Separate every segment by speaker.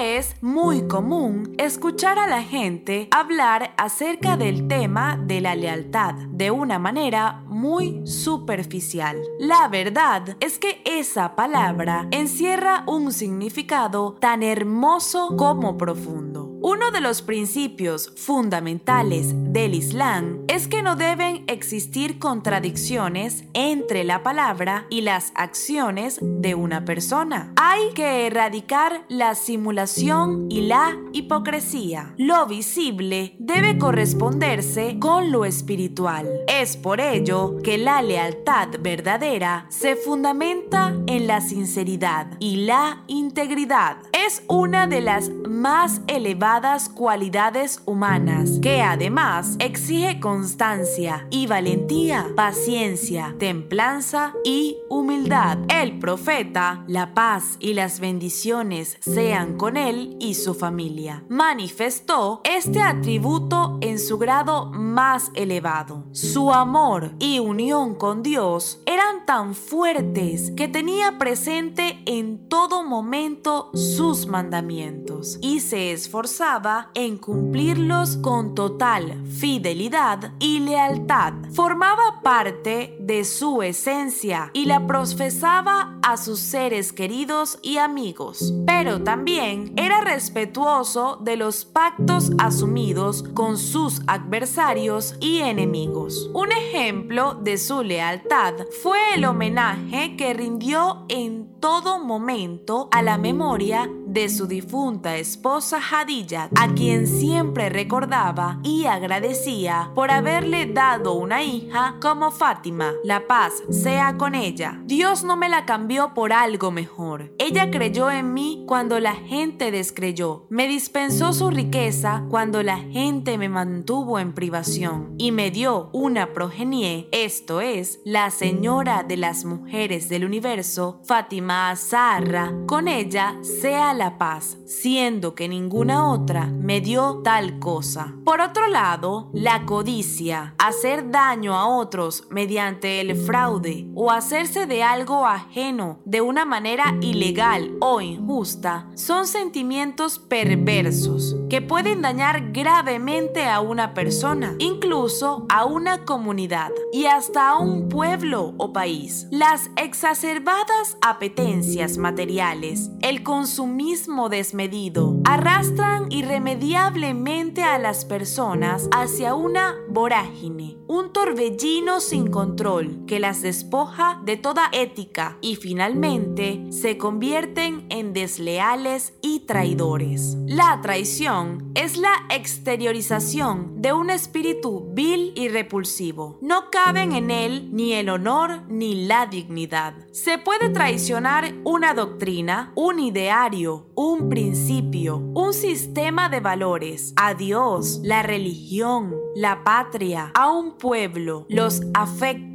Speaker 1: es muy común escuchar a la gente hablar acerca del tema de la lealtad de una manera muy superficial. La verdad es que esa palabra encierra un significado tan hermoso como profundo. Uno de los principios fundamentales del Islam es que no deben existir contradicciones entre la palabra y las acciones de una persona. Hay que erradicar la simulación y la hipocresía. Lo visible debe corresponderse con lo espiritual. Es por ello que la lealtad verdadera se fundamenta en la sinceridad y la integridad. Es una de las más elevadas cualidades humanas, que además exige constancia y valentía, paciencia, templanza y humildad. El profeta, la paz y las bendiciones sean con él y su familia, manifestó este atributo en su grado más elevado. Su amor y unión con Dios eran tan fuertes que tenía presente en todo momento sus mandamientos y se esforzaba en cumplirlos con total fidelidad y lealtad. Formaba parte de su esencia y la profesaba a sus seres queridos y amigos, pero también era respetuoso de los pactos asumidos con sus adversarios y enemigos. Un ejemplo de su lealtad fue el homenaje que rindió en todo momento a la memoria de su difunta esposa Hadija, a quien siempre recordaba y agradecía por haberle dado una hija como Fátima. La paz sea con ella. Dios no me la cambió por algo mejor. Ella creyó en mí cuando la gente descreyó. Me dispensó su riqueza cuando la gente me mantuvo en privación y me dio una progenie, esto es, la señora de las mujeres del universo, Fátima Azahra. Con ella sea la paz, siendo que ninguna otra me dio tal cosa. Por otro lado, la codicia, hacer daño a otros mediante el fraude o hacerse de algo ajeno de una manera ilegal o injusta, son sentimientos perversos que pueden dañar gravemente a una persona, incluso a una comunidad y hasta a un pueblo o país. Las exacerbadas apetencias materiales, el consumismo desmedido arrastran irremediablemente a las personas hacia una vorágine, un torbellino sin control que las despoja de toda ética y finalmente se convierten en desleales y traidores. La traición es la exteriorización de un espíritu vil y repulsivo. No caben en él ni el honor ni la dignidad. Se puede traicionar una doctrina, un ideario, un principio, un sistema de valores, a Dios, la religión, la patria, a un pueblo, los afectos,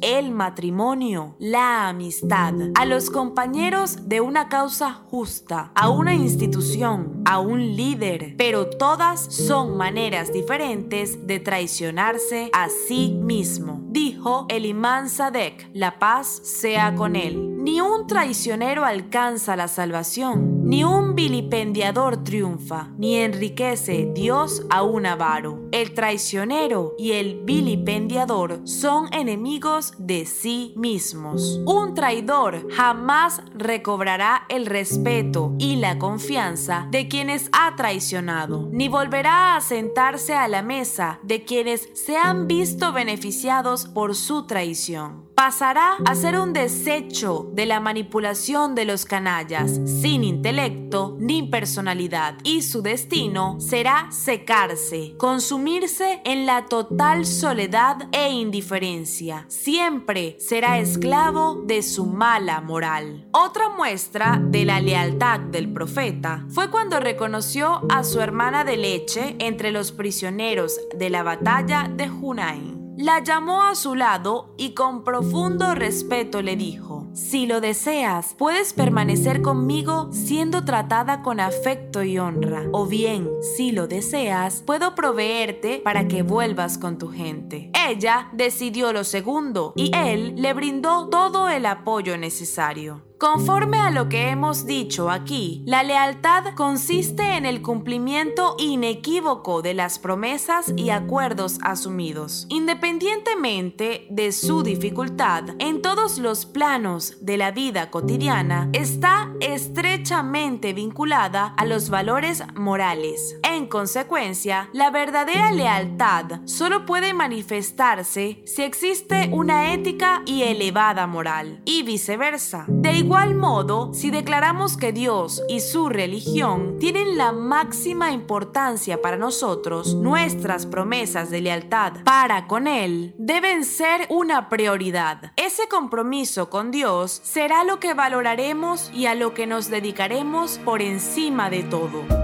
Speaker 1: el matrimonio, la amistad, a los compañeros de una causa justa, a una institución, a un líder, pero todas son maneras diferentes de traicionarse a sí mismo, dijo el imán Sadek, la paz sea con él. Ni un traicionero alcanza la salvación, Ni un vilipendiador triunfa, ni enriquece Dios a un avaro. El traicionero y el vilipendiador son enemigos de sí mismos. Un traidor jamás recobrará el respeto y la confianza de quienes ha traicionado, ni volverá a sentarse a la mesa de quienes se han visto beneficiados por su traición pasará a ser un desecho de la manipulación de los canallas, sin intelecto ni personalidad, y su destino será secarse, consumirse en la total soledad e indiferencia. Siempre será esclavo de su mala moral. Otra muestra de la lealtad del profeta fue cuando reconoció a su hermana de leche entre los prisioneros de la batalla de Hunain. La llamó a su lado y con profundo respeto le dijo, si lo deseas, puedes permanecer conmigo siendo tratada con afecto y honra, o bien, si lo deseas, puedo proveerte para que vuelvas con tu gente. Ella decidió lo segundo y él le brindó todo el apoyo necesario. Conforme a lo que hemos dicho aquí, la lealtad consiste en el cumplimiento inequívoco de las promesas y acuerdos asumidos, independientemente de su dificultad en todos los planos de la vida cotidiana, está estrechamente vinculada a los valores morales. En consecuencia, la verdadera lealtad solo puede manifestarse si existe una ética y elevada moral, y viceversa. De igual modo, si declaramos que Dios y su religión tienen la máxima importancia para nosotros, nuestras promesas de lealtad para con Él deben ser una prioridad. Ese compromiso con Dios será lo que valoraremos y a lo que nos dedicaremos por encima de todo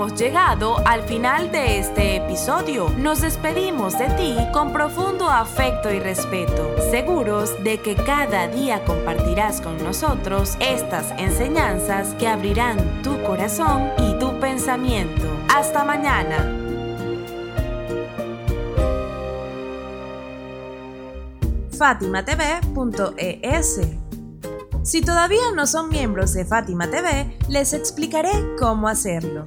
Speaker 1: hemos llegado al final de este episodio. Nos despedimos de ti con profundo afecto y respeto, seguros de que cada día compartirás con nosotros estas enseñanzas que abrirán tu corazón y tu pensamiento. Hasta mañana. fatimatv.es si todavía no son miembros de Fátima TV, les explicaré cómo hacerlo.